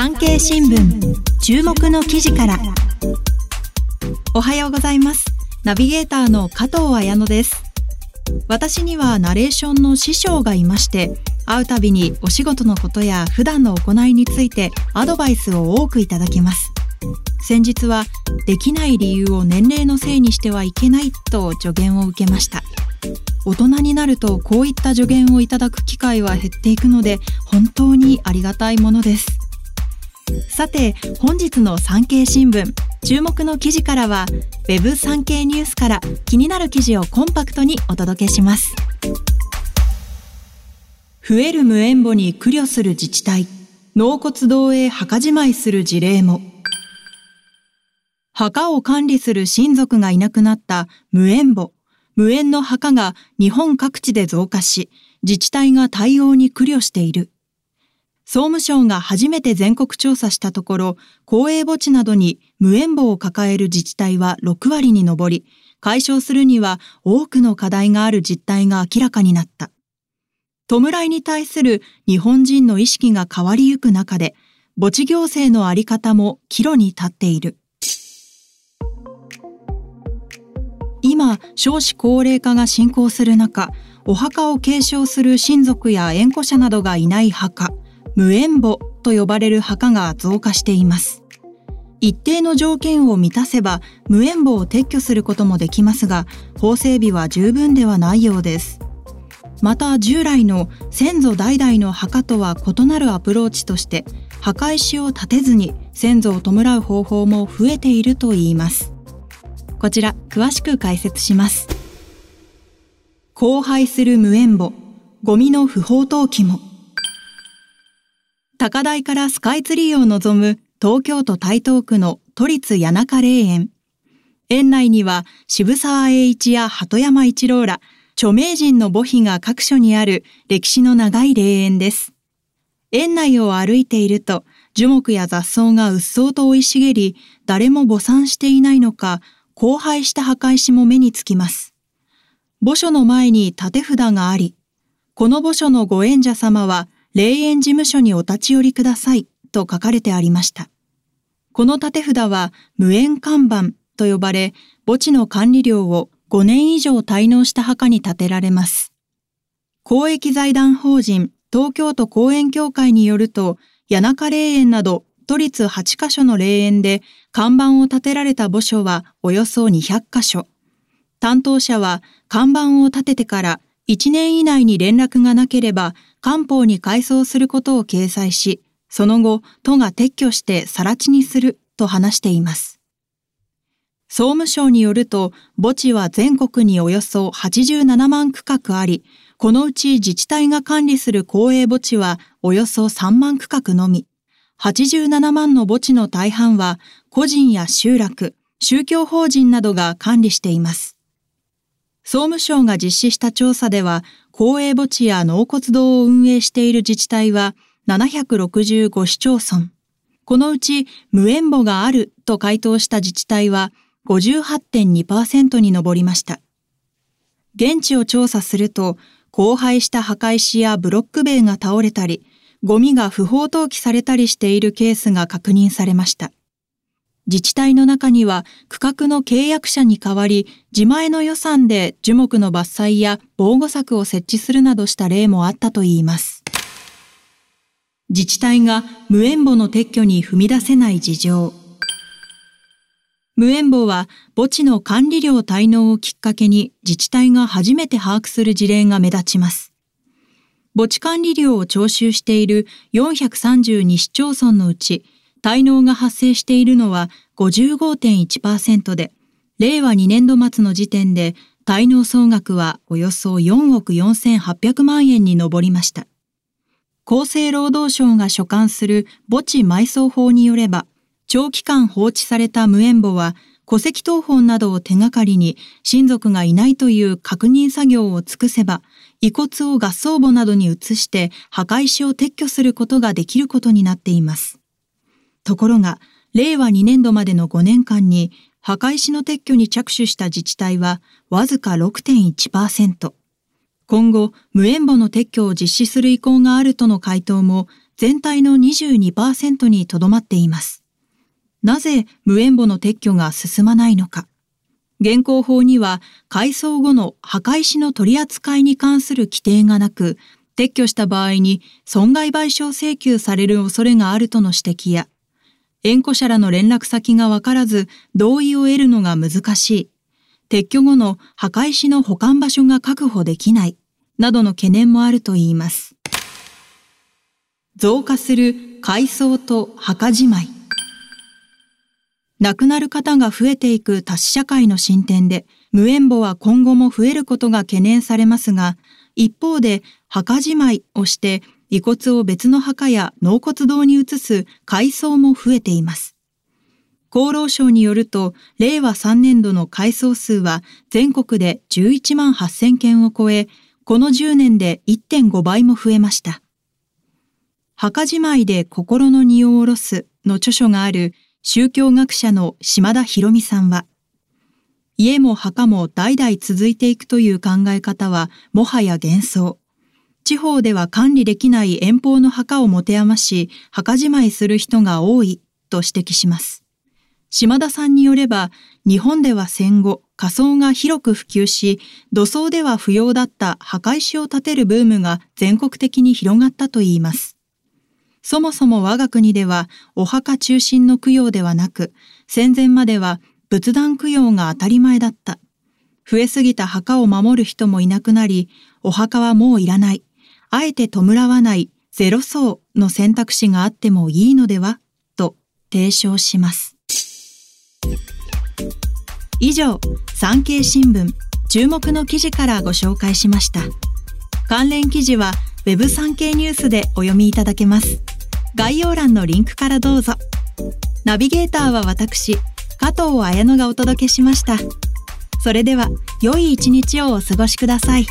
産経新聞注目の記事から。おはようございます。ナビゲーターの加藤彩乃です。私にはナレーションの師匠がいまして会うたびにお仕事のことや普段の行いについてアドバイスを多くいただきます。先日はできない理由を年齢のせいにしてはいけないと助言を受けました。大人になるとこういった助言をいただく機会は減っていくので本当にありがたいものです。さて本日の産経新聞。注目の記事からは Web 産経ニュースから気になる記事をコンパクトにお届けします。増える無縁墓に苦慮する自治体。納骨堂へ墓じまいする事例も。墓を管理する親族がいなくなった無縁墓。無縁の墓が日本各地で増加し自治体が対応に苦慮している。総務省が初めて全国調査したところ、公営墓地などに無縁墓を抱える自治体は6割に上り、解消するには多くの課題がある実態が明らかになった。弔いに対する日本人の意識が変わりゆく中で、墓地行政のあり方も岐路に立っている。今、少子高齢化が進行する中、お墓を継承する親族や縁故者などがいない墓、無縁墓と呼ばれる墓が増加しています。一定の条件を満たせば無縁墓を撤去することもできますが、法整備は十分ではないようです。また従来の先祖代々の墓とは異なるアプローチとして墓石を建てずに先祖を弔う方法も増えているといいます。こちら詳しく解説します。荒廃する無縁墓、ゴミの不法投棄も。高台からスカイツリーを望む東京都台東区の都立谷中霊園。園内には渋沢栄一や鳩山一郎ら著名人の墓碑が各所にある歴史の長い霊園です。園内を歩いていると樹木や雑草がうっそうと生い茂り、誰も墓参していないのか、荒廃した墓石も目につきます。墓所の前に立て札があり、この墓所のご縁者様は霊園事務所にお立ち寄りくださいと書かれてありました。この立て札は無縁看板と呼ばれ、墓地の管理料を5年以上滞納した墓に建てられます。公益財団法人東京都公園協会によると、谷中霊園など都立8カ所の霊園で看板を立てられた墓所はおよそ200カ所。担当者は看板を立ててから1年以内に連絡がなければ官報に改装することを掲載し、その後、都が撤去して更地にすると話しています。総務省によると、墓地は全国におよそ87万区画あり、このうち自治体が管理する公営墓地はおよそ3万区画のみ、87万の墓地の大半は個人や集落、宗教法人などが管理しています。総務省が実施した調査では、公営墓地や納骨堂を運営している自治体は765市町村。このうち無縁墓があると回答した自治体は58.2%に上りました。現地を調査すると、荒廃した墓石やブロック塀が倒れたり、ゴミが不法投棄されたりしているケースが確認されました。自治体の中には区画の契約者に代わり自前の予算で樹木の伐採や防護柵を設置するなどした例もあったといいます。自治体が無縁墓の撤去に踏み出せない事情。無縁墓は墓地の管理料滞納をきっかけに自治体が初めて把握する事例が目立ちます。墓地管理料を徴収している432市町村のうち滞納が発生しているのは55.1%で、令和2年度末の時点で滞納総額はおよそ4億4800万円に上りました。厚生労働省が所管する墓地埋葬法によれば、長期間放置された無縁墓は戸籍謄本などを手がかりに親族がいないという確認作業を尽くせば、遺骨を合葬墓などに移して墓石を撤去することができることになっています。ところが、令和2年度までの5年間に墓石の撤去に着手した自治体はわずか6.1%。今後、無縁墓の撤去を実施する意向があるとの回答も全体の22%にとどまっています。なぜ無縁墓の撤去が進まないのか。現行法には改装後の墓石の取り扱いに関する規定がなく、撤去した場合に損害賠償請求される恐れがあるとの指摘や、縁故者らの連絡先がわからず同意を得るのが難しい、撤去後の墓石の保管場所が確保できない、などの懸念もあるといいます。増加する改装と墓じまい。亡くなる方が増えていく多子社会の進展で、無縁墓は今後も増えることが懸念されますが、一方で墓じまいをして遺骨を別の墓や納骨堂に移す改装も増えています。厚労省によると、令和3年度の改装数は全国で11万8000件を超え、この10年で1.5倍も増えました。墓じまいで心の荷を下ろすの著書がある宗教学者の島田博美さんは、家も墓も代々続いていくという考え方はもはや幻想。地方では管理できない遠方の墓を持て余し、墓じまいする人が多いと指摘します。島田さんによれば、日本では戦後、仮想が広く普及し、土葬では不要だった墓石を建てるブームが全国的に広がったといいます。そもそも我が国ではお墓中心の供養ではなく、戦前までは仏壇供養が当たり前だった。増えすぎた墓を守る人もいなくなり、お墓はもういらない。あえて弔わないゼロ層の選択肢があってもいいのではと提唱します。以上、産経新聞注目の記事からご紹介しました。関連記事は Web 産経ニュースでお読みいただけます。概要欄のリンクからどうぞ。ナビゲーターは私、加藤綾乃がお届けしました。それでは、良い一日をお過ごしください。